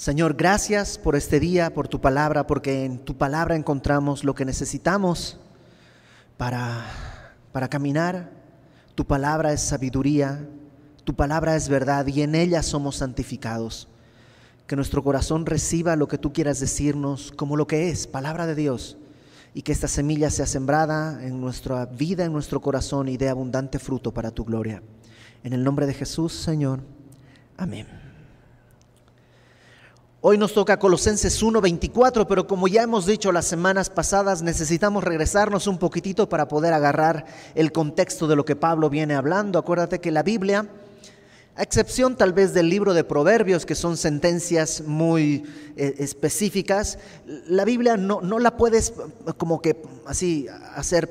Señor, gracias por este día, por tu palabra, porque en tu palabra encontramos lo que necesitamos para, para caminar. Tu palabra es sabiduría, tu palabra es verdad y en ella somos santificados. Que nuestro corazón reciba lo que tú quieras decirnos como lo que es, palabra de Dios, y que esta semilla sea sembrada en nuestra vida, en nuestro corazón y dé abundante fruto para tu gloria. En el nombre de Jesús, Señor. Amén. Hoy nos toca Colosenses 1:24, pero como ya hemos dicho las semanas pasadas, necesitamos regresarnos un poquitito para poder agarrar el contexto de lo que Pablo viene hablando. Acuérdate que la Biblia, a excepción tal vez del libro de Proverbios, que son sentencias muy eh, específicas, la Biblia no, no la puedes como que así hacer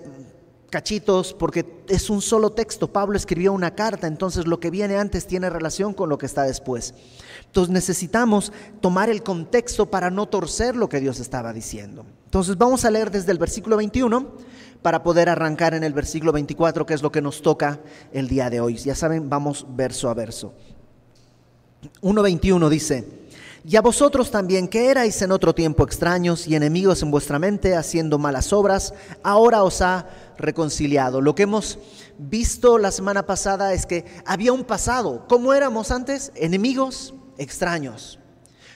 cachitos porque es un solo texto. Pablo escribió una carta, entonces lo que viene antes tiene relación con lo que está después. Entonces necesitamos tomar el contexto para no torcer lo que Dios estaba diciendo. Entonces vamos a leer desde el versículo 21 para poder arrancar en el versículo 24, que es lo que nos toca el día de hoy. Ya saben, vamos verso a verso. 1.21 dice, y a vosotros también que erais en otro tiempo extraños y enemigos en vuestra mente, haciendo malas obras, ahora os ha reconciliado. Lo que hemos visto la semana pasada es que había un pasado. ¿Cómo éramos antes? Enemigos, extraños.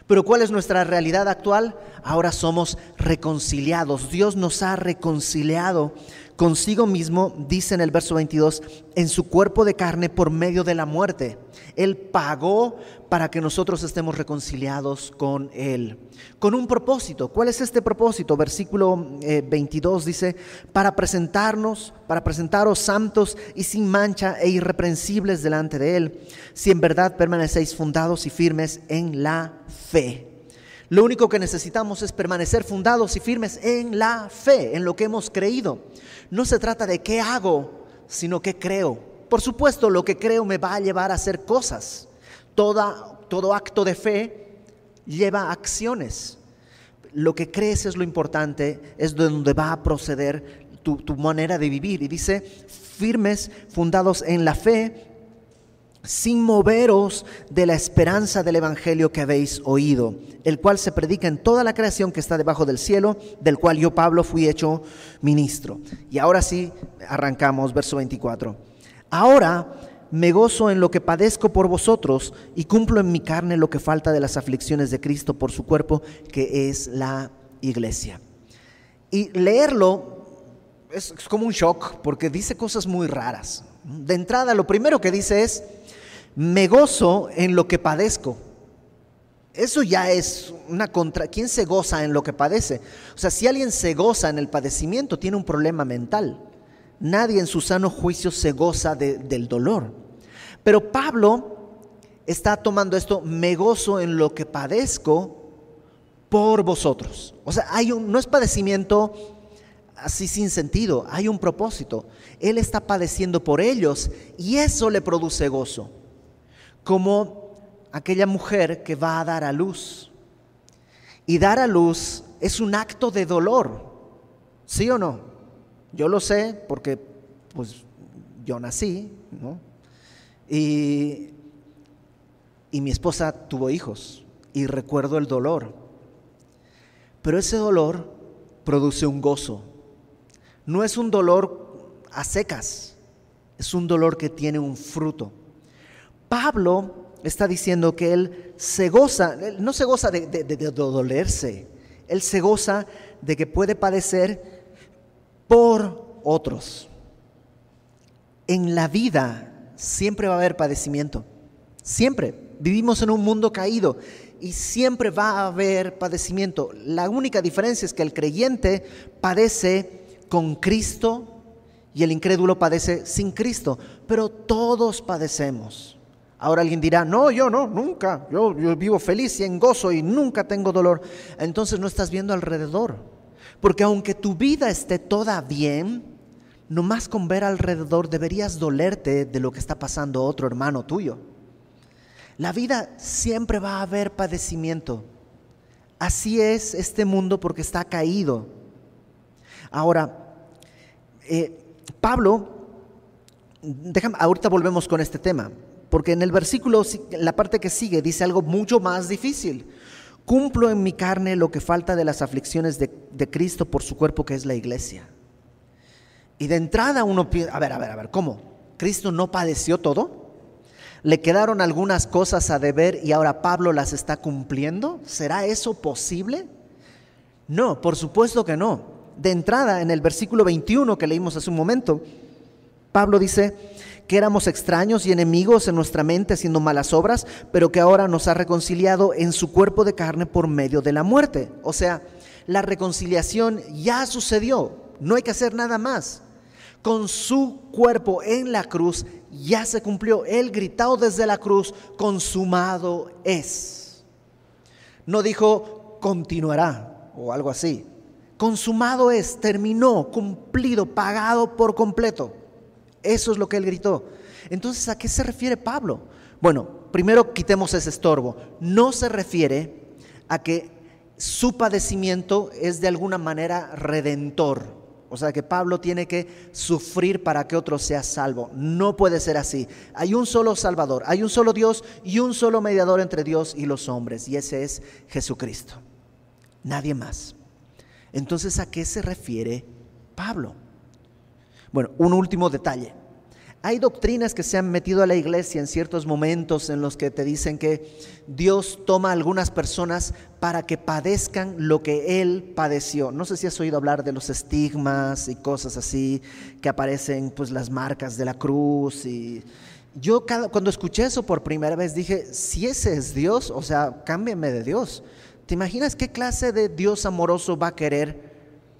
Pero ¿cuál es nuestra realidad actual? Ahora somos reconciliados. Dios nos ha reconciliado consigo mismo, dice en el verso 22, en su cuerpo de carne por medio de la muerte. Él pagó para que nosotros estemos reconciliados con Él. Con un propósito. ¿Cuál es este propósito? Versículo 22 eh, dice, para presentarnos, para presentaros santos y sin mancha e irreprensibles delante de Él, si en verdad permanecéis fundados y firmes en la fe. Lo único que necesitamos es permanecer fundados y firmes en la fe, en lo que hemos creído. No se trata de qué hago, sino qué creo. Por supuesto, lo que creo me va a llevar a hacer cosas. Toda, todo acto de fe lleva acciones. Lo que crees es lo importante, es donde va a proceder tu, tu manera de vivir. Y dice, firmes, fundados en la fe, sin moveros de la esperanza del Evangelio que habéis oído, el cual se predica en toda la creación que está debajo del cielo, del cual yo, Pablo, fui hecho ministro. Y ahora sí, arrancamos, verso 24. Ahora me gozo en lo que padezco por vosotros y cumplo en mi carne lo que falta de las aflicciones de Cristo por su cuerpo, que es la iglesia. Y leerlo es, como un shock porque dice cosas muy raras. De entrada, lo primero que dice es, me gozo en lo que padezco. Eso ya es una contra... ¿Quién se goza en lo que padece? O sea, si alguien se goza en el padecimiento, tiene un problema mental. Nadie en su sano juicio se goza del dolor. Pero Pablo está tomando esto, me gozo en lo que padezco por vosotros. O sea, hay un, no es padecimiento así sin sentido, hay un propósito. Él está padeciendo por ellos y eso le produce gozo como aquella mujer que va a dar a luz. Y dar a luz es un acto de dolor, ¿sí o no? Yo lo sé porque pues yo nací, ¿no? Y, y mi esposa tuvo hijos y recuerdo el dolor. Pero ese dolor produce un gozo. No es un dolor a secas, es un dolor que tiene un fruto. Pablo está diciendo que él se goza, no se goza de, dolerse, él se goza de que puede padecer por otros. En la vida siempre va a haber padecimiento, siempre. Vivimos en un mundo caído y siempre va a haber padecimiento. La única diferencia es que el creyente padece con Cristo y el incrédulo padece sin Cristo, pero todos padecemos. Ahora alguien dirá, no, yo no, nunca, yo, vivo feliz y en gozo y nunca tengo dolor. Entonces no estás viendo alrededor. Porque aunque tu vida esté toda bien, nomás con ver alrededor deberías dolerte de lo que está pasando otro hermano tuyo. La vida siempre va a haber padecimiento. Así es este mundo porque está caído. Ahora, eh, Pablo, déjame, ahorita volvemos con este tema. Porque en el versículo, la parte que sigue, dice algo mucho más difícil. cumplo en mi carne lo que falta de las aflicciones de, de Cristo por su cuerpo que es la iglesia. Y de entrada uno piensa, a ver, a ver, a ver, ¿cómo? ¿Cristo no padeció todo? ¿Le quedaron algunas cosas a deber y ahora Pablo las está cumpliendo? ¿Será eso posible? No, por supuesto que no. De entrada, en el versículo 21 que leímos hace un momento, Pablo dice que éramos extraños y enemigos en nuestra mente haciendo malas obras, pero que ahora nos ha reconciliado en su cuerpo de carne por medio de la muerte. O sea, la reconciliación ya sucedió, no hay que hacer nada más. Con su cuerpo en la cruz ya se cumplió. Él gritado desde la cruz, consumado es. No dijo, continuará o algo así. Consumado es, terminó, cumplido, pagado por completo. Eso es lo que él gritó. Entonces, ¿a qué se refiere Pablo? Bueno, primero quitemos ese estorbo. No se refiere a que su padecimiento es de alguna manera redentor. O sea que Pablo tiene que sufrir para que otro sea salvo. No puede ser así. Hay un solo Salvador, hay un solo Dios y un solo mediador entre Dios y los hombres. Y ese es Jesucristo. Nadie más. Entonces, ¿a qué se refiere Pablo? Bueno, un último detalle. Hay doctrinas que se han metido a la iglesia en ciertos momentos en los que te dicen que Dios toma a algunas personas para que padezcan lo que Él padeció. No sé si has oído hablar de los estigmas y cosas así, que aparecen pues las marcas de la cruz. Y yo cuando escuché eso por primera vez dije, si ese es Dios, o sea, cámbiame de Dios. ¿Te imaginas qué clase de Dios amoroso va a querer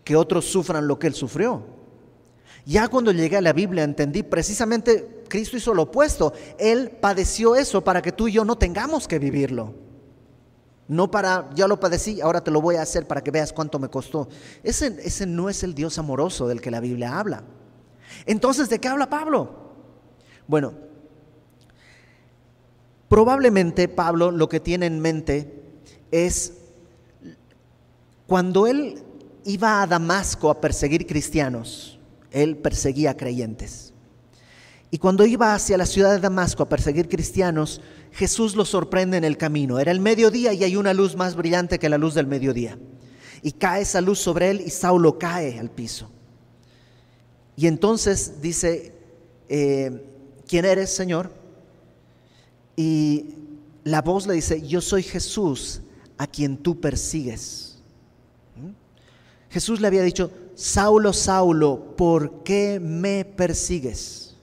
que otros sufran lo que Él sufrió? Ya cuando llegué a la Biblia entendí precisamente Cristo hizo lo opuesto. Él padeció eso para que tú y yo no tengamos que vivirlo. No para, ya lo padecí, ahora te lo voy a hacer para que veas cuánto me costó. Ese, ese no es el Dios amoroso del que la Biblia habla. Entonces, ¿de qué habla Pablo? Bueno, probablemente Pablo lo que tiene en mente es cuando él iba a Damasco a perseguir cristianos, él perseguía creyentes. Y cuando iba hacia la ciudad de Damasco a perseguir cristianos, Jesús lo sorprende en el camino. Era el mediodía y hay una luz más brillante que la luz del mediodía. Y cae esa luz sobre él y Saulo cae al piso. Y entonces dice, eh, ¿quién eres, Señor? Y la voz le dice, yo soy Jesús a quien tú persigues. ¿Mm? Jesús le había dicho, Saulo, Saulo, ¿por qué me persigues?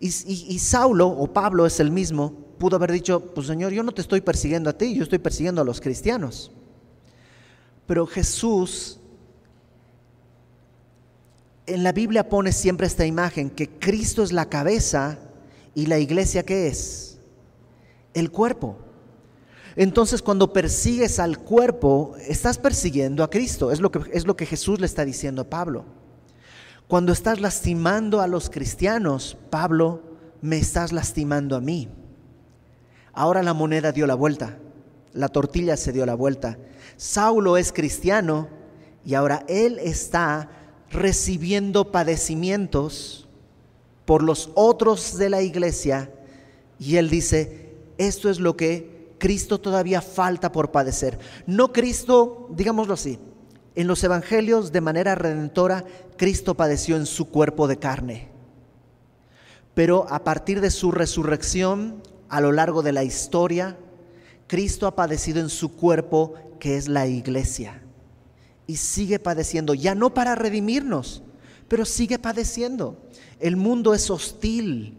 Y, Saulo, o Pablo es el mismo, pudo haber dicho, pues Señor, yo no te estoy persiguiendo a ti, yo estoy persiguiendo a los cristianos. Pero Jesús en la Biblia pone siempre esta imagen, que Cristo es la cabeza y la iglesia ¿qué es? El cuerpo. Entonces cuando persigues al cuerpo, estás persiguiendo a Cristo. Es lo que, es lo que Jesús le está diciendo a Pablo. Cuando estás lastimando a los cristianos, Pablo, me estás lastimando a mí. Ahora la moneda dio la vuelta, la tortilla se dio la vuelta. Saulo es cristiano y ahora él está recibiendo padecimientos por los otros de la iglesia y él dice, esto es lo que Cristo todavía falta por padecer. No Cristo, digámoslo así, en los evangelios de manera redentora, Cristo padeció en su cuerpo de carne. Pero a partir de su resurrección, a lo largo de la historia, Cristo ha padecido en su cuerpo, que es la iglesia. Y sigue padeciendo, ya no para redimirnos, pero sigue padeciendo. El mundo es hostil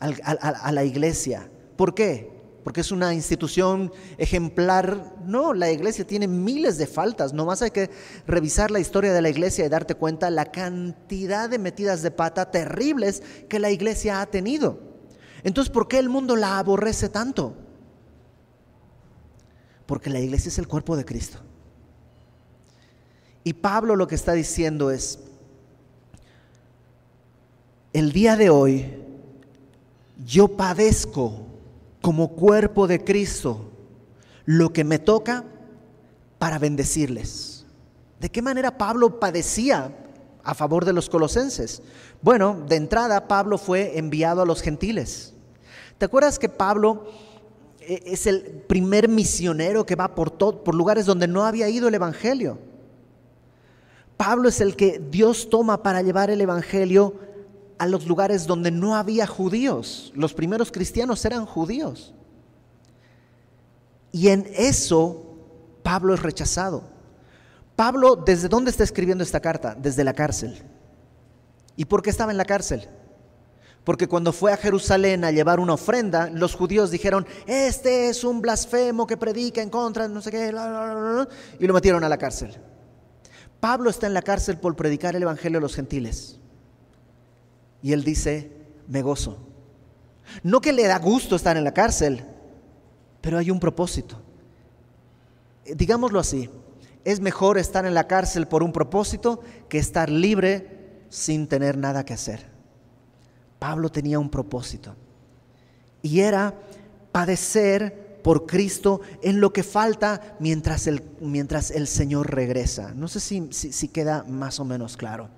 a, la iglesia. ¿Por qué? Porque es una institución ejemplar. No, la iglesia tiene miles de faltas. Nomás hay que revisar la historia de la iglesia y darte cuenta la cantidad de metidas de pata terribles que la iglesia ha tenido. Entonces, ¿por qué el mundo la aborrece tanto? Porque la iglesia es el cuerpo de Cristo. Y Pablo lo que está diciendo es, el día de hoy yo padezco como cuerpo de Cristo lo que me toca para bendecirles. ¿De qué manera Pablo padecía a favor de los colosenses? Bueno, de entrada Pablo fue enviado a los gentiles. ¿Te acuerdas que Pablo e, es el primer misionero que va por, por lugares donde no había ido el Evangelio. Pablo es el que Dios toma para llevar el Evangelio a los lugares donde no había judíos. Los primeros cristianos eran judíos. Y en eso Pablo es rechazado. Pablo, ¿desde dónde está escribiendo esta carta? Desde la cárcel. ¿Y por qué estaba en la cárcel? Porque cuando fue a Jerusalén a llevar una ofrenda, los judíos dijeron, este es un blasfemo que predica en contra, no sé qué, y lo metieron a la cárcel. Pablo está en la cárcel por predicar el Evangelio a los gentiles. Y él dice, me gozo. No que le da gusto estar en la cárcel, pero hay un propósito. Digámoslo así, es mejor estar en la cárcel por un propósito que estar libre sin tener nada que hacer. Pablo tenía un propósito y era padecer por Cristo en lo que falta mientras el, mientras el Señor regresa. No sé si, si queda más o menos claro.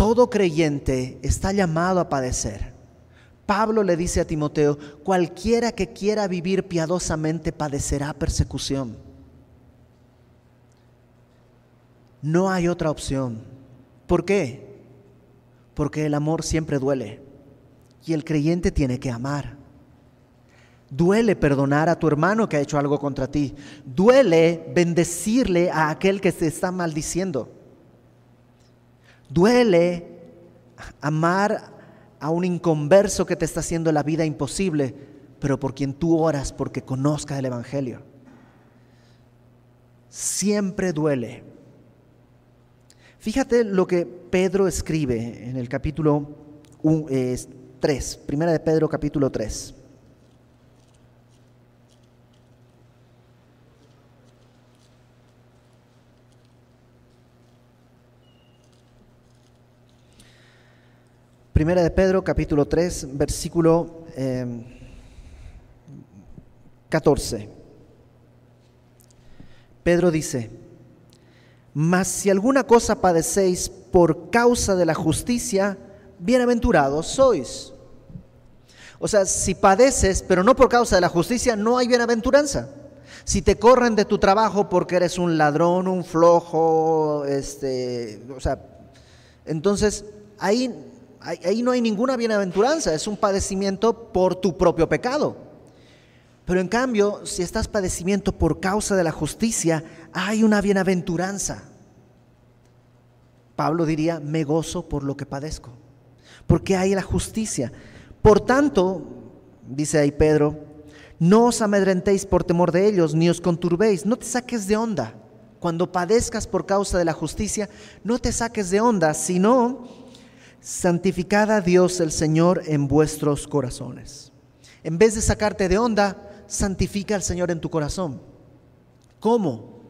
Todo creyente está llamado a padecer. Pablo le dice a Timoteo, cualquiera que quiera vivir piadosamente padecerá persecución. No hay otra opción. ¿Por qué? Porque el amor siempre duele y el creyente tiene que amar. Duele perdonar a tu hermano que ha hecho algo contra ti. Duele bendecirle a aquel que se está maldiciendo. Duele amar a un inconverso que te está haciendo la vida imposible, pero por quien tú oras porque conozca el Evangelio. Siempre duele. Fíjate lo que Pedro escribe en el capítulo 3, primera de Pedro capítulo 3. Primera de Pedro, capítulo 3, versículo 14. Eh, Pedro dice, mas si alguna cosa padecéis por causa de la justicia, bienaventurados sois. O sea, si padeces, pero no por causa de la justicia, no hay bienaventuranza. Si te corren de tu trabajo porque eres un ladrón, un flojo, este, o sea, entonces ahí ahí no hay ninguna bienaventuranza, es un padecimiento por tu propio pecado. Pero en cambio, si estás padecimiento por causa de la justicia, hay una bienaventuranza. Pablo diría, me gozo por lo que padezco, porque hay la justicia. Por tanto, dice ahí Pedro, no os amedrentéis por temor de ellos, ni os conturbéis, no te saques de onda. Cuando padezcas por causa de la justicia, no te saques de onda, sino santificad a Dios el Señor en vuestros corazones. En vez de sacarte de onda, santifica al Señor en tu corazón. ¿Cómo?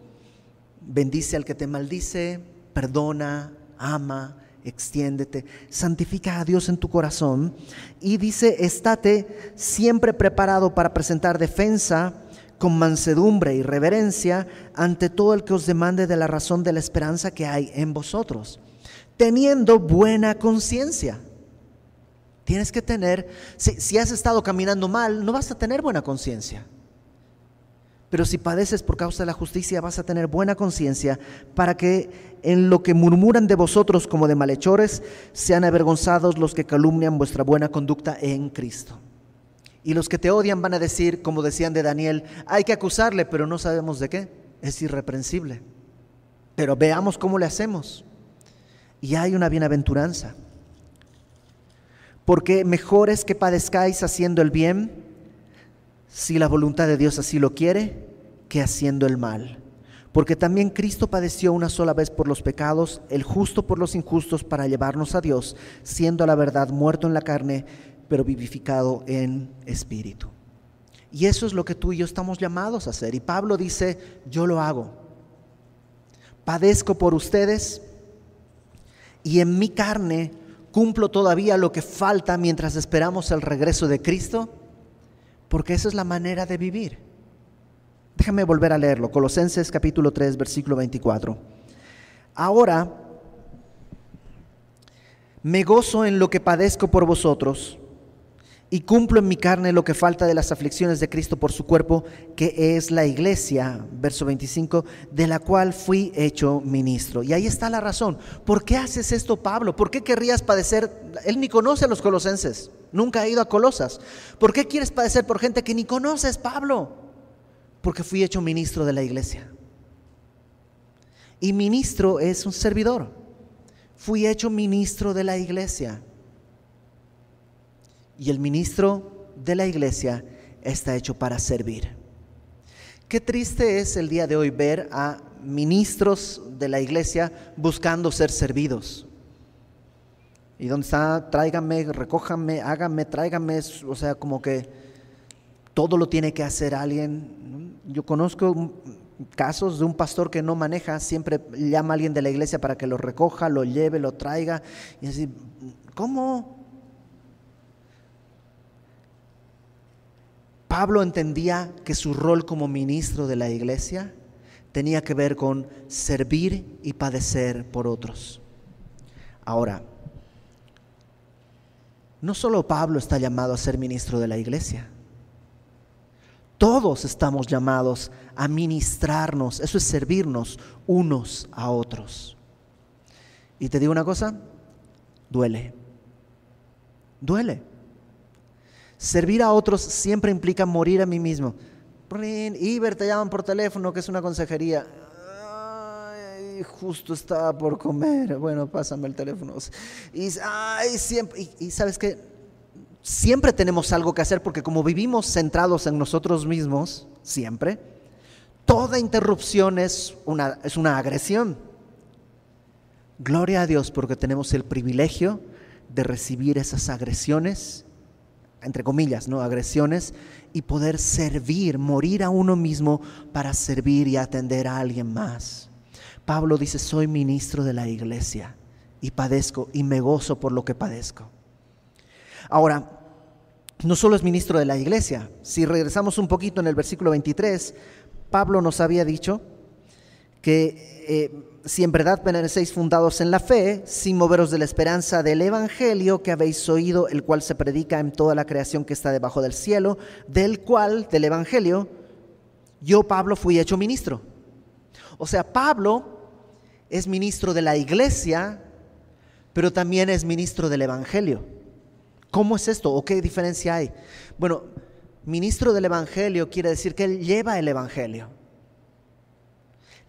Bendice al que te maldice, perdona, ama, extiéndete, santifica a Dios en tu corazón y dice, estate siempre preparado para presentar defensa con mansedumbre y reverencia ante todo el que os demande de la razón de la esperanza que hay en vosotros teniendo buena conciencia. Tienes que tener, si, has estado caminando mal, no vas a tener buena conciencia. Pero si padeces por causa de la justicia, vas a tener buena conciencia para que en lo que murmuran de vosotros como de malhechores, sean avergonzados los que calumnian vuestra buena conducta en Cristo. Y los que te odian van a decir, como decían de Daniel, hay que acusarle, pero no sabemos de qué. Es irreprensible. Pero veamos cómo le hacemos y hay una bienaventuranza. Porque mejor es que padezcáis haciendo el bien, si la voluntad de Dios así lo quiere, que haciendo el mal. Porque también Cristo padeció una sola vez por los pecados, el justo por los injustos, para llevarnos a Dios, siendo la verdad muerto en la carne, pero vivificado en espíritu. Y eso es lo que tú y yo estamos llamados a hacer. Y Pablo dice, yo lo hago. Padezco por ustedes, y en mi carne cumplo todavía lo que falta mientras esperamos el regreso de Cristo, porque esa es la manera de vivir. Déjame volver a leerlo, Colosenses capítulo 3, versículo 24. Ahora me gozo en lo que padezco por vosotros y cumplo en mi carne lo que falta de las aflicciones de Cristo por su cuerpo, que es la iglesia, verso 25, de la cual fui hecho ministro. Y ahí está la razón. ¿Por qué haces esto, Pablo? ¿Por qué querrías padecer? Él ni conoce a los colosenses, nunca ha ido a Colosas. ¿Por qué quieres padecer por gente que ni conoces, Pablo? Porque fui hecho ministro de la iglesia. Y ministro es un servidor. Fui hecho ministro de la iglesia y el ministro de la iglesia está hecho para servir. Qué triste es el día de hoy ver a ministros de la iglesia buscando ser servidos. ¿Y dónde está? Tráigame, recójame, hágame, tráigame. O sea, como que todo lo tiene que hacer alguien. Yo conozco casos de un pastor que no maneja, siempre llama a alguien de la iglesia para que lo recoja, lo lleve, lo traiga. Y así, ¿cómo? Pablo entendía que su rol como ministro de la iglesia tenía que ver con servir y padecer por otros. Ahora, no solo Pablo está llamado a ser ministro de la iglesia, todos estamos llamados a ministrarnos, eso es servirnos unos a otros. Y te digo una cosa, duele, duele. Servir a otros siempre implica morir a mí mismo. Iber, te llaman por teléfono, que es una consejería. Justo estaba por comer. Bueno, pásame el teléfono. Y, ay, siempre, y, sabes que siempre tenemos algo que hacer porque como vivimos centrados en nosotros mismos, siempre, toda interrupción es una, es una agresión. Gloria a Dios porque tenemos el privilegio de recibir esas agresiones entre comillas, ¿no? agresiones y poder servir, morir a uno mismo para servir y atender a alguien más. Pablo dice, soy ministro de la iglesia y padezco y me gozo por lo que padezco. Ahora, no solo es ministro de la iglesia, si regresamos un poquito en el versículo 23, Pablo nos había dicho que eh, si en verdad permanecéis fundados en la fe, sin moveros de la esperanza del Evangelio que habéis oído, el cual se predica en toda la creación que está debajo del cielo, del cual, del Evangelio, yo, Pablo, fui hecho ministro. O sea, Pablo es ministro de la iglesia, pero también es ministro del Evangelio. ¿Cómo es esto o qué diferencia hay? Bueno, ministro del Evangelio quiere decir que él lleva el Evangelio.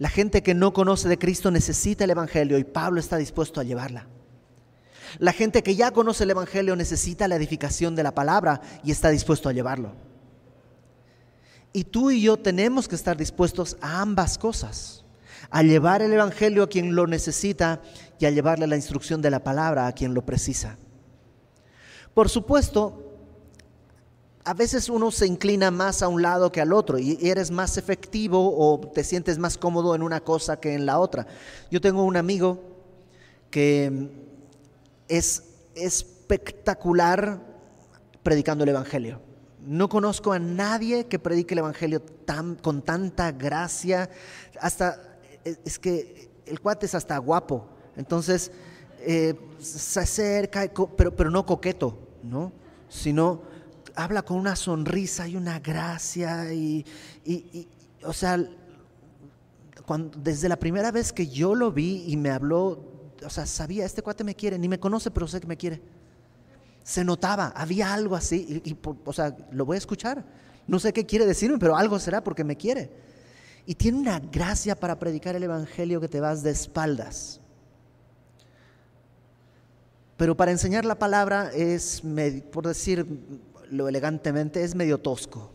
La gente que no conoce de Cristo necesita el Evangelio y Pablo está dispuesto a llevarla. La gente que ya conoce el Evangelio necesita la edificación de la palabra y está dispuesto a llevarlo. Y tú y yo tenemos que estar dispuestos a ambas cosas, a llevar el Evangelio a quien lo necesita y a llevarle la instrucción de la palabra a quien lo precisa. Por supuesto, a veces uno se inclina más a un lado que al otro y eres más efectivo o te sientes más cómodo en una cosa que en la otra. Yo tengo un amigo que es espectacular predicando el Evangelio. No conozco a nadie que predique el Evangelio tan, con tanta gracia. Hasta, es que el cuate es hasta guapo. Entonces, eh, se acerca, pero, pero no coqueto, ¿no? Sino habla con una sonrisa y una gracia y, o sea, cuando, desde la primera vez que yo lo vi y me habló, o sea, sabía, este cuate me quiere, ni me conoce, pero sé que me quiere. Se notaba, había algo así, y, o sea, lo voy a escuchar. No sé qué quiere decirme, pero algo será porque me quiere. Y tiene una gracia para predicar el Evangelio que te vas de espaldas. Pero para enseñar la palabra es, por decir, lo elegantemente, es medio tosco.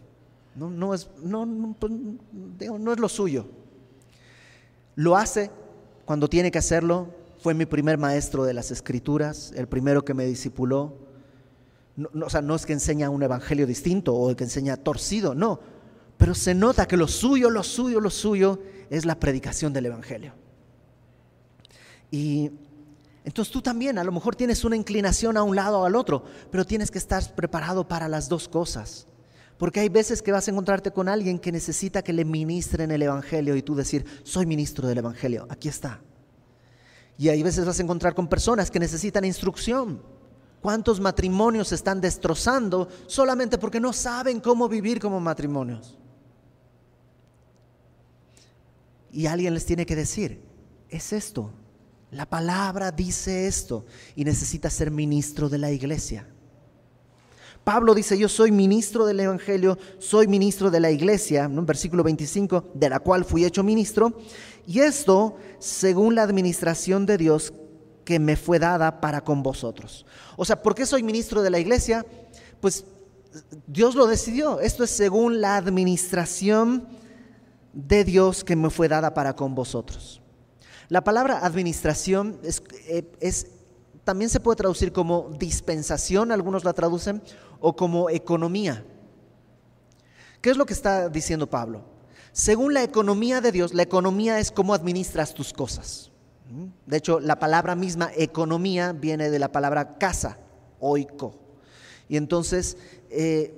No, es, pues, no, es lo suyo. Lo hace cuando tiene que hacerlo. Fue mi primer maestro de las escrituras, el primero que me discipuló. No, o sea, no es que enseña un evangelio distinto o que enseña torcido, no. Pero se nota que lo suyo, lo suyo, lo suyo es la predicación del evangelio. Y entonces tú también a lo mejor tienes una inclinación a un lado o al otro, pero tienes que estar preparado para las dos cosas. Porque hay veces que vas a encontrarte con alguien que necesita que le ministren el Evangelio y tú decir, soy ministro del Evangelio, aquí está. Y hay veces vas a encontrar con personas que necesitan instrucción. ¿Cuántos matrimonios se están destrozando solamente porque no saben cómo vivir como matrimonios? Y alguien les tiene que decir, es esto, la palabra dice esto y necesita ser ministro de la iglesia. Pablo dice, yo soy ministro del Evangelio, soy ministro de la iglesia, en versículo 25, de la cual fui hecho ministro, y esto según la administración de Dios que me fue dada para con vosotros. O sea, ¿por qué soy ministro de la iglesia? Pues Dios lo decidió, esto es según la administración de Dios que me fue dada para con vosotros. La palabra administración es, es también se puede traducir como dispensación, algunos la traducen, o como economía. ¿Qué es lo que está diciendo Pablo? Según la economía de Dios, la economía es cómo administras tus cosas. De hecho, la palabra misma economía viene de la palabra casa, oiko. Y entonces, eh,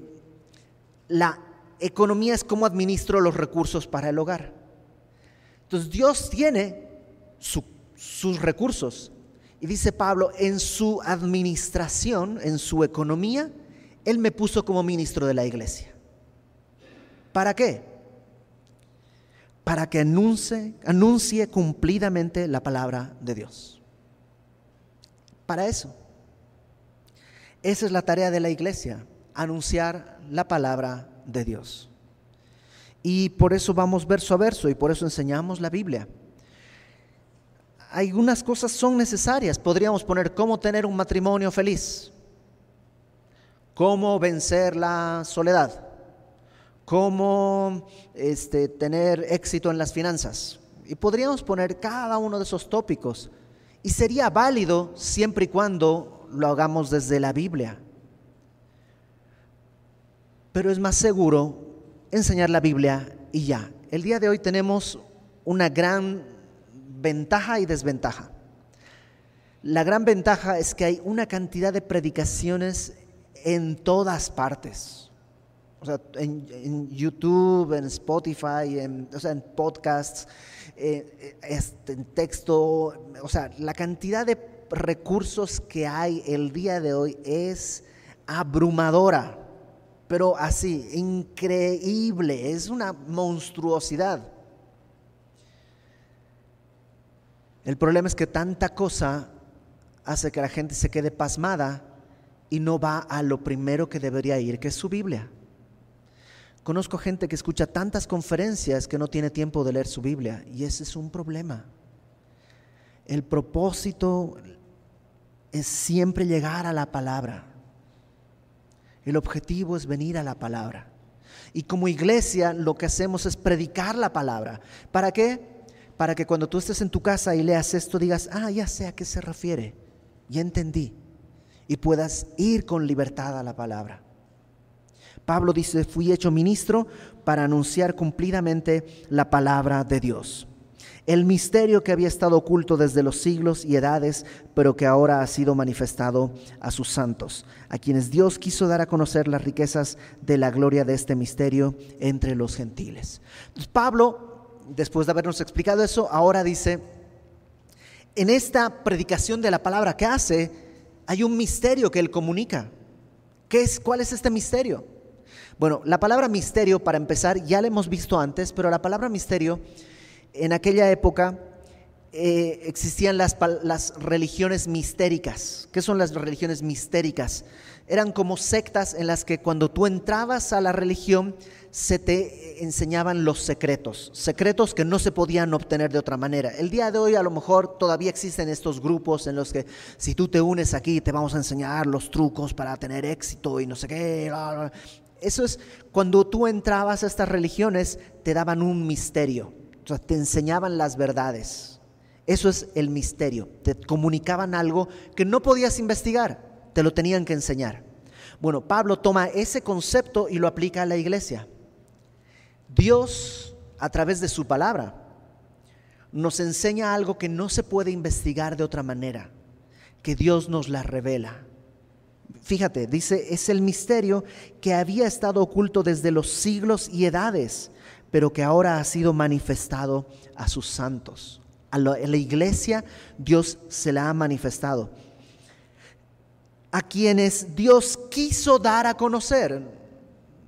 la economía es cómo administro los recursos para el hogar. Entonces, Dios tiene sus recursos. Y dice Pablo, en su administración, en su economía, Él me puso como ministro de la iglesia. ¿Para qué? Para que anuncie, anuncie cumplidamente la palabra de Dios. Para eso. Esa es la tarea de la iglesia, anunciar la palabra de Dios. Y por eso vamos verso a verso y por eso enseñamos la Biblia algunas cosas son necesarias. Podríamos poner cómo tener un matrimonio feliz, cómo vencer la soledad, cómo este, tener éxito en las finanzas. Y podríamos poner cada uno de esos tópicos. Y sería válido siempre y cuando lo hagamos desde la Biblia. Pero es más seguro enseñar la Biblia y ya. El día de hoy tenemos una gran ventaja y desventaja. La gran ventaja es que hay una cantidad de predicaciones en todas partes. O sea, en, YouTube, en Spotify, en, o sea, en podcasts, eh, este, en texto. O sea, la cantidad de recursos que hay el día de hoy es abrumadora, pero así, increíble, es una monstruosidad. El problema es que tanta cosa hace que la gente se quede pasmada y no va a lo primero que debería ir, que es su Biblia. Conozco gente que escucha tantas conferencias que no tiene tiempo de leer su Biblia y ese es un problema. El propósito es siempre llegar a la palabra. El objetivo es venir a la palabra. Y como iglesia lo que hacemos es predicar la palabra. ¿Para qué? Para que cuando tú estés en tu casa y leas esto digas, ah, ya sé a qué se refiere, ya entendí, y puedas ir con libertad a la palabra. Pablo dice, fui hecho ministro para anunciar cumplidamente la palabra de Dios. El misterio que había estado oculto desde los siglos y edades, pero que ahora ha sido manifestado a sus santos, a quienes Dios quiso dar a conocer las riquezas de la gloria de este misterio entre los gentiles. Pablo después de habernos explicado eso, ahora dice, en esta predicación de la palabra que hace, hay un misterio que él comunica. ¿Qué es, ¿Cuál es este misterio? Bueno, la palabra misterio, para empezar, ya la hemos visto antes, pero la palabra misterio, en aquella época eh, existían las, religiones mistéricas. ¿Qué son las religiones mistéricas? Eran como sectas en las que cuando tú entrabas a la religión, se te enseñaban los secretos, secretos que no se podían obtener de otra manera. El día de hoy a lo mejor todavía existen estos grupos en los que si tú te unes aquí te vamos a enseñar los trucos para tener éxito y no sé qué. Eso es cuando tú entrabas a estas religiones te daban un misterio, te enseñaban las verdades. Eso es el misterio, te comunicaban algo que no podías investigar, te lo tenían que enseñar. Bueno, Pablo toma ese concepto y lo aplica a la iglesia. Dios, a través de su palabra, nos enseña algo que no se puede investigar de otra manera, que Dios nos la revela. Fíjate, dice, es el misterio que había estado oculto desde los siglos y edades, pero que ahora ha sido manifestado a sus santos. A la, iglesia Dios se la ha manifestado. a quienes Dios quiso dar a conocer.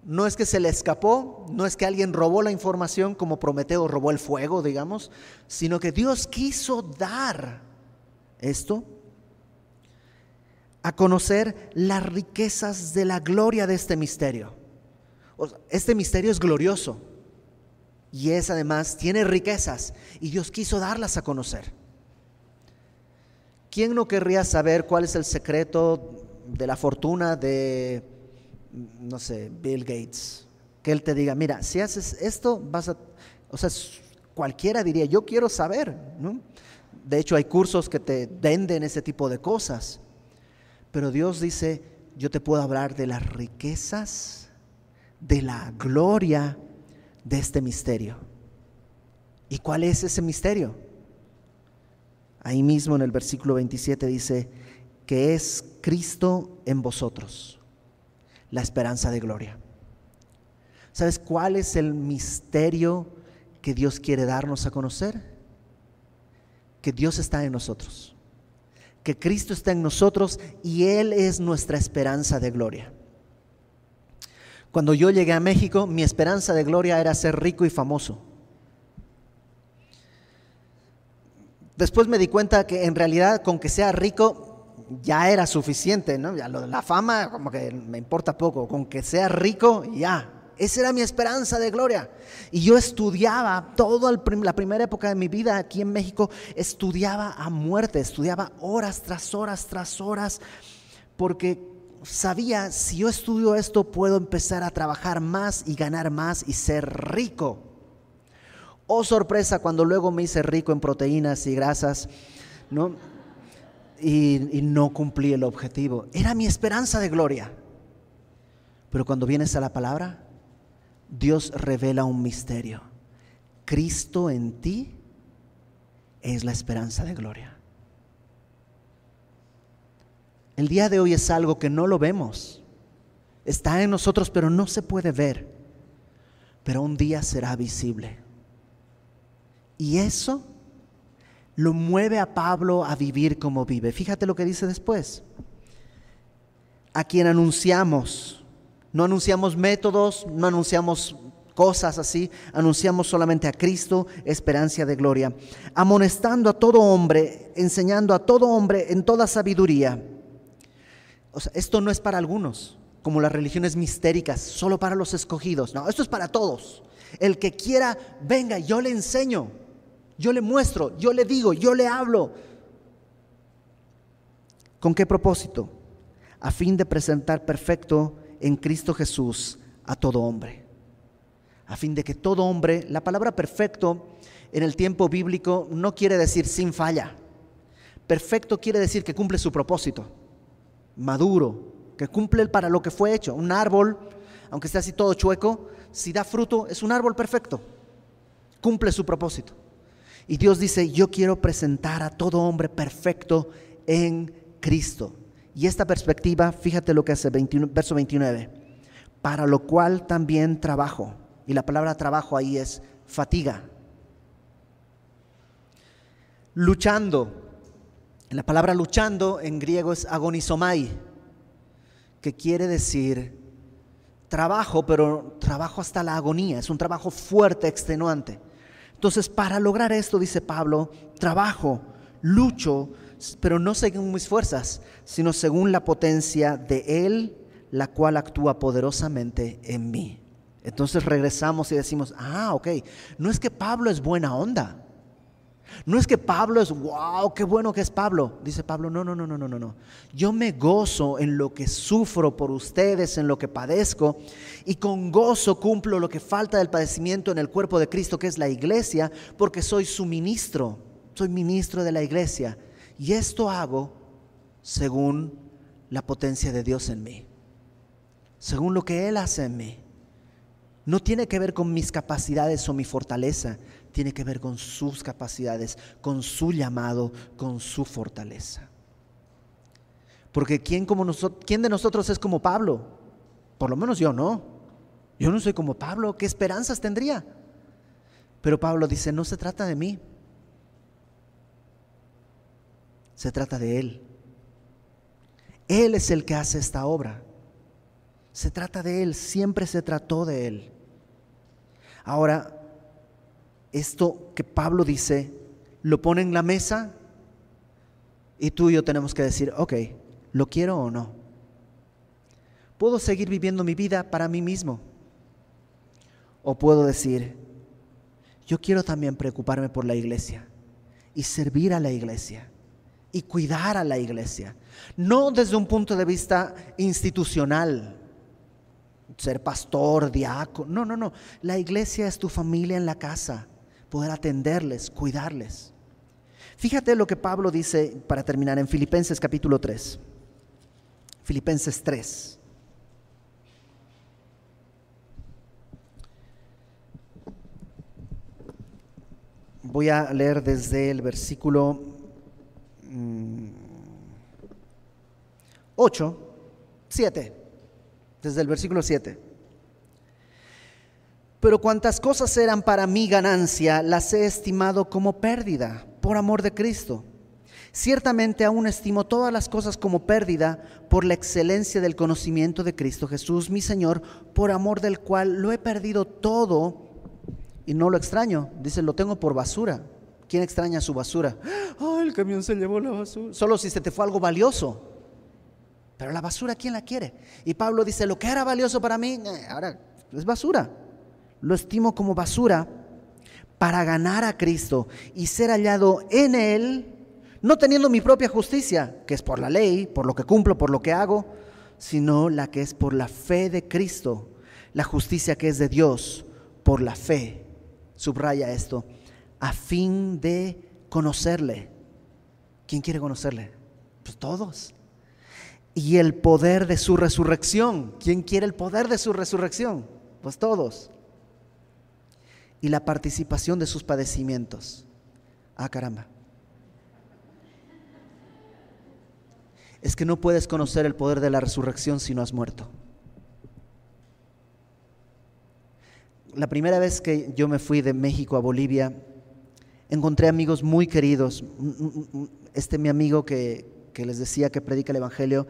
No es que se le escapó, no es que alguien robó la información como Prometeo robó el fuego, digamos, sino que Dios quiso dar esto a conocer las riquezas de la gloria de este misterio. Este misterio es glorioso y es además, tiene riquezas y Dios quiso darlas a conocer. ¿Quién no querría saber cuál es el secreto de la fortuna de no sé, Bill Gates, que él te diga, mira, si haces esto, vas a, o sea, cualquiera diría, yo quiero saber. De hecho, hay cursos que te venden ese tipo de cosas. Pero Dios dice, yo te puedo hablar de las riquezas, de la gloria de este misterio. ¿Y cuál es ese misterio? Ahí mismo en el versículo 27 dice que es Cristo en vosotros la esperanza de gloria. ¿Sabes cuál es el misterio que Dios quiere darnos a conocer? Que Dios está en nosotros, que Cristo está en nosotros y Él es nuestra esperanza de gloria. Cuando yo llegué a México, mi esperanza de gloria era ser rico y famoso. Después me di cuenta que en realidad con que sea rico ya era suficiente, ¿no? Ya la fama como que me importa poco, con que sea rico, ya. Esa era mi esperanza de gloria. Y yo estudiaba, toda la primera época de mi vida aquí en México, estudiaba a muerte, estudiaba horas tras horas tras horas, porque sabía, si yo estudio esto, puedo empezar a trabajar más y ganar más y ser rico. Oh sorpresa cuando luego me hice rico en proteínas y grasas, ¿no? y, no cumplí el objetivo. Era mi esperanza de gloria. Pero cuando vienes a la palabra, Dios revela un misterio. Cristo en ti es la esperanza de gloria. El día de hoy es algo que no lo vemos. Está en nosotros, pero no se puede ver. Pero un día será visible. Y eso lo mueve a Pablo a vivir como vive. Fíjate lo que dice después. A quien anunciamos, no anunciamos métodos, no anunciamos cosas así, anunciamos solamente a Cristo, esperanza de gloria, amonestando a todo hombre, enseñando a todo hombre en toda sabiduría. O sea, esto no es para algunos, como las religiones mistéricas, solo para los escogidos. No, esto es para todos. El que quiera, venga, yo le enseño. Yo le muestro, yo le digo, yo le hablo. ¿Con qué propósito? A fin de presentar perfecto en Cristo Jesús a todo hombre. A fin de que todo hombre, la palabra perfecto en el tiempo bíblico no quiere decir sin falla. Perfecto quiere decir que cumple su propósito. Maduro, que cumple para lo que fue hecho. Un árbol, aunque esté así todo chueco, si da fruto, es un árbol perfecto. Cumple su propósito. Y Dios dice, yo quiero presentar a todo hombre perfecto en Cristo. Y esta perspectiva, fíjate lo que hace verso 29, para lo cual también trabajo. Y la palabra trabajo ahí es fatiga. Luchando. La palabra luchando en griego es agonizomai, que quiere decir trabajo, pero trabajo hasta la agonía. Es un trabajo fuerte, extenuante. Entonces, para lograr esto, dice Pablo, trabajo, lucho, pero no según mis fuerzas, sino según la potencia de Él, la cual actúa poderosamente en mí. Entonces regresamos y decimos, ah, ok, no es que Pablo es buena onda. No es que Pablo es, wow, qué bueno que es Pablo. Dice Pablo, no, no, no, no, no, no. Yo me gozo en lo que sufro por ustedes, en lo que padezco, y con gozo cumplo lo que falta del padecimiento en el cuerpo de Cristo, que es la iglesia, porque soy su ministro, soy ministro de la iglesia. Y esto hago según la potencia de Dios en mí, según lo que Él hace en mí. No tiene que ver con mis capacidades o mi fortaleza, tiene que ver con sus capacidades, con su llamado, con su fortaleza. Porque ¿quién, como nosotros, ¿quién de nosotros es como Pablo? Por lo menos yo no. Yo no soy como Pablo. ¿Qué esperanzas tendría? Pero Pablo dice, no se trata de mí. Se trata de Él. Él es el que hace esta obra. Se trata de Él, siempre se trató de Él. Ahora, esto que Pablo dice, lo pone en la mesa y tú y yo tenemos que decir, ok, ¿lo quiero o no? ¿Puedo seguir viviendo mi vida para mí mismo? ¿O puedo decir, yo quiero también preocuparme por la iglesia y servir a la iglesia y cuidar a la iglesia? No desde un punto de vista institucional, ser pastor, diácono, no, no, no. La iglesia es tu familia en la casa, poder atenderles, cuidarles. Fíjate lo que Pablo dice para terminar en Filipenses capítulo 3. Filipenses 3. Voy a leer desde el versículo 8, mm, 7, desde el versículo 7. Pero cuantas cosas eran para mi ganancia, las he estimado como pérdida por amor de Cristo. Ciertamente aún estimo todas las cosas como pérdida por la excelencia del conocimiento de Cristo Jesús, mi Señor, por amor del cual lo he perdido todo y no lo extraño. Dice, lo tengo por basura. ¿Quién extraña su basura? ¡Ay, el camión se llevó la basura! Solo si se te fue algo valioso. Pero la basura, ¿quién la quiere? Y Pablo dice, lo que era valioso para mí, eh, ahora es basura. Lo estimo como basura para ganar a Cristo y ser hallado en Él, no teniendo mi propia justicia, que es por la ley, por lo que cumplo, por lo que hago, sino la que es por la fe de Cristo, la justicia que es de Dios, por la fe. Subraya esto, a fin de conocerle. ¿Quién quiere conocerle? Pues todos. Y el poder de su resurrección. ¿Quién quiere el poder de su resurrección? Pues todos y la participación de sus padecimientos. Ah, caramba. Es que no puedes conocer el poder de la resurrección si no has muerto. La primera vez que yo me fui de México a Bolivia, encontré amigos muy queridos. Este mi amigo que, les decía que predica el Evangelio,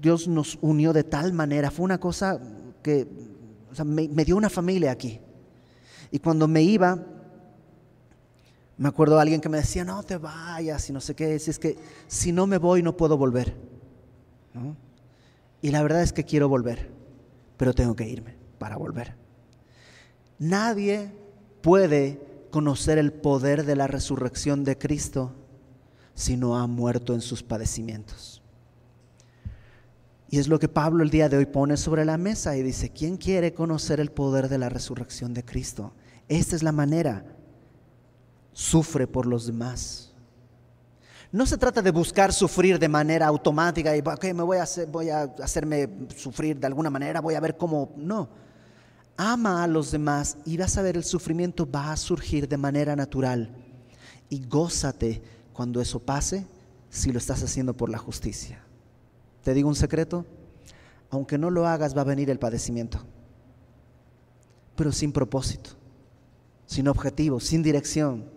Dios nos unió de tal manera, fue una cosa que me dio una familia aquí. Y cuando me iba, me acuerdo de alguien que me decía, no te vayas y no sé qué, si es que si no me voy no puedo volver. Y la verdad es que quiero volver, pero tengo que irme para volver. Nadie puede conocer el poder de la resurrección de Cristo si no ha muerto en sus padecimientos. Y es lo que Pablo el día de hoy pone sobre la mesa y dice, ¿quién quiere conocer el poder de la resurrección de Cristo? Esta es la manera. Sufre por los demás. No se trata de buscar sufrir de manera automática y me voy a, hacer, voy a hacerme sufrir de alguna manera, voy a ver cómo. No. Ama a los demás y vas a ver el sufrimiento va a surgir de manera natural. Y gózate cuando eso pase si lo estás haciendo por la justicia. Te digo un secreto, aunque no lo hagas va a venir el padecimiento, pero sin propósito sin objetivo, sin dirección.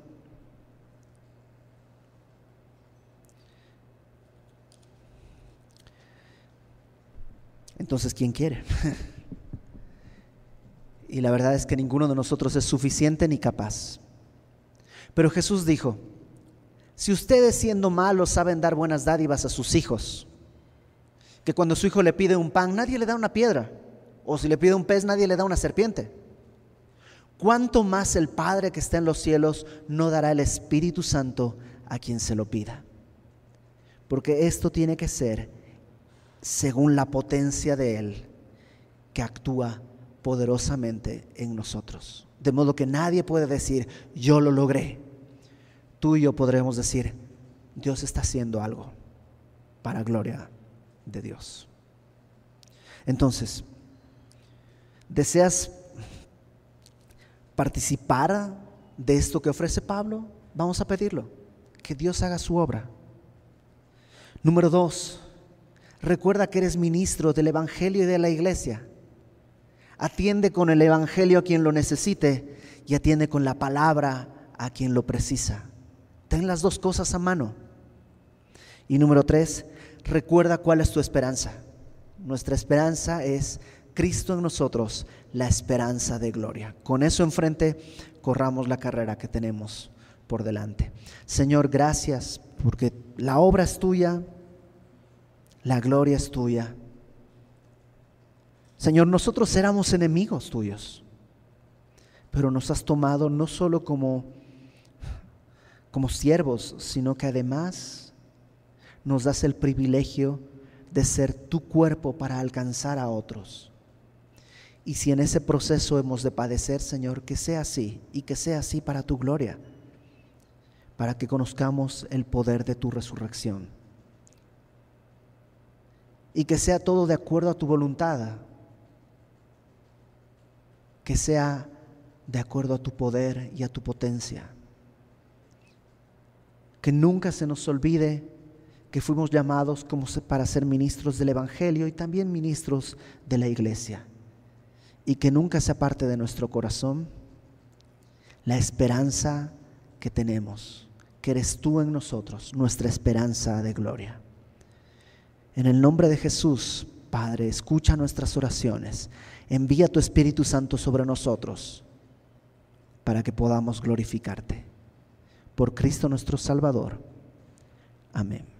Entonces, ¿quién quiere? y la verdad es que ninguno de nosotros es suficiente ni capaz. Pero Jesús dijo, si ustedes siendo malos saben dar buenas dádivas a sus hijos, que cuando su hijo le pide un pan, nadie le da una piedra, o si le pide un pez, nadie le da una serpiente. ¿Cuánto más el Padre que está en los cielos no dará el Espíritu Santo a quien se lo pida? Porque esto tiene que ser según la potencia de Él, que actúa poderosamente en nosotros. De modo que nadie puede decir, yo lo logré. Tú y yo podremos decir, Dios está haciendo algo para gloria de Dios. Entonces, ¿deseas participar de esto que ofrece Pablo, vamos a pedirlo, que Dios haga su obra. Número dos, recuerda que eres ministro del Evangelio y de la iglesia. Atiende con el Evangelio a quien lo necesite y atiende con la palabra a quien lo precisa. Ten las dos cosas a mano. Y número tres, recuerda cuál es tu esperanza. Nuestra esperanza es Cristo en nosotros, la esperanza de gloria. Con eso enfrente, corramos la carrera que tenemos por delante. Señor, gracias porque la obra es tuya, la gloria es tuya. Señor, nosotros éramos enemigos tuyos, pero nos has tomado no solo como, como siervos, sino que además nos das el privilegio de ser tu cuerpo para alcanzar a otros. Y si en ese proceso hemos de padecer, Señor, que sea así y que sea así para tu gloria, para que conozcamos el poder de tu resurrección. Y que sea todo de acuerdo a tu voluntad, que sea de acuerdo a tu poder y a tu potencia. Que nunca se nos olvide que fuimos llamados como para ser ministros del Evangelio y también ministros de la iglesia y que nunca se aparte de nuestro corazón la esperanza que tenemos, que eres tú en nosotros, nuestra esperanza de gloria. En el nombre de Jesús, Padre, escucha nuestras oraciones, envía tu Espíritu Santo sobre nosotros para que podamos glorificarte. Por Cristo nuestro Salvador. Amén.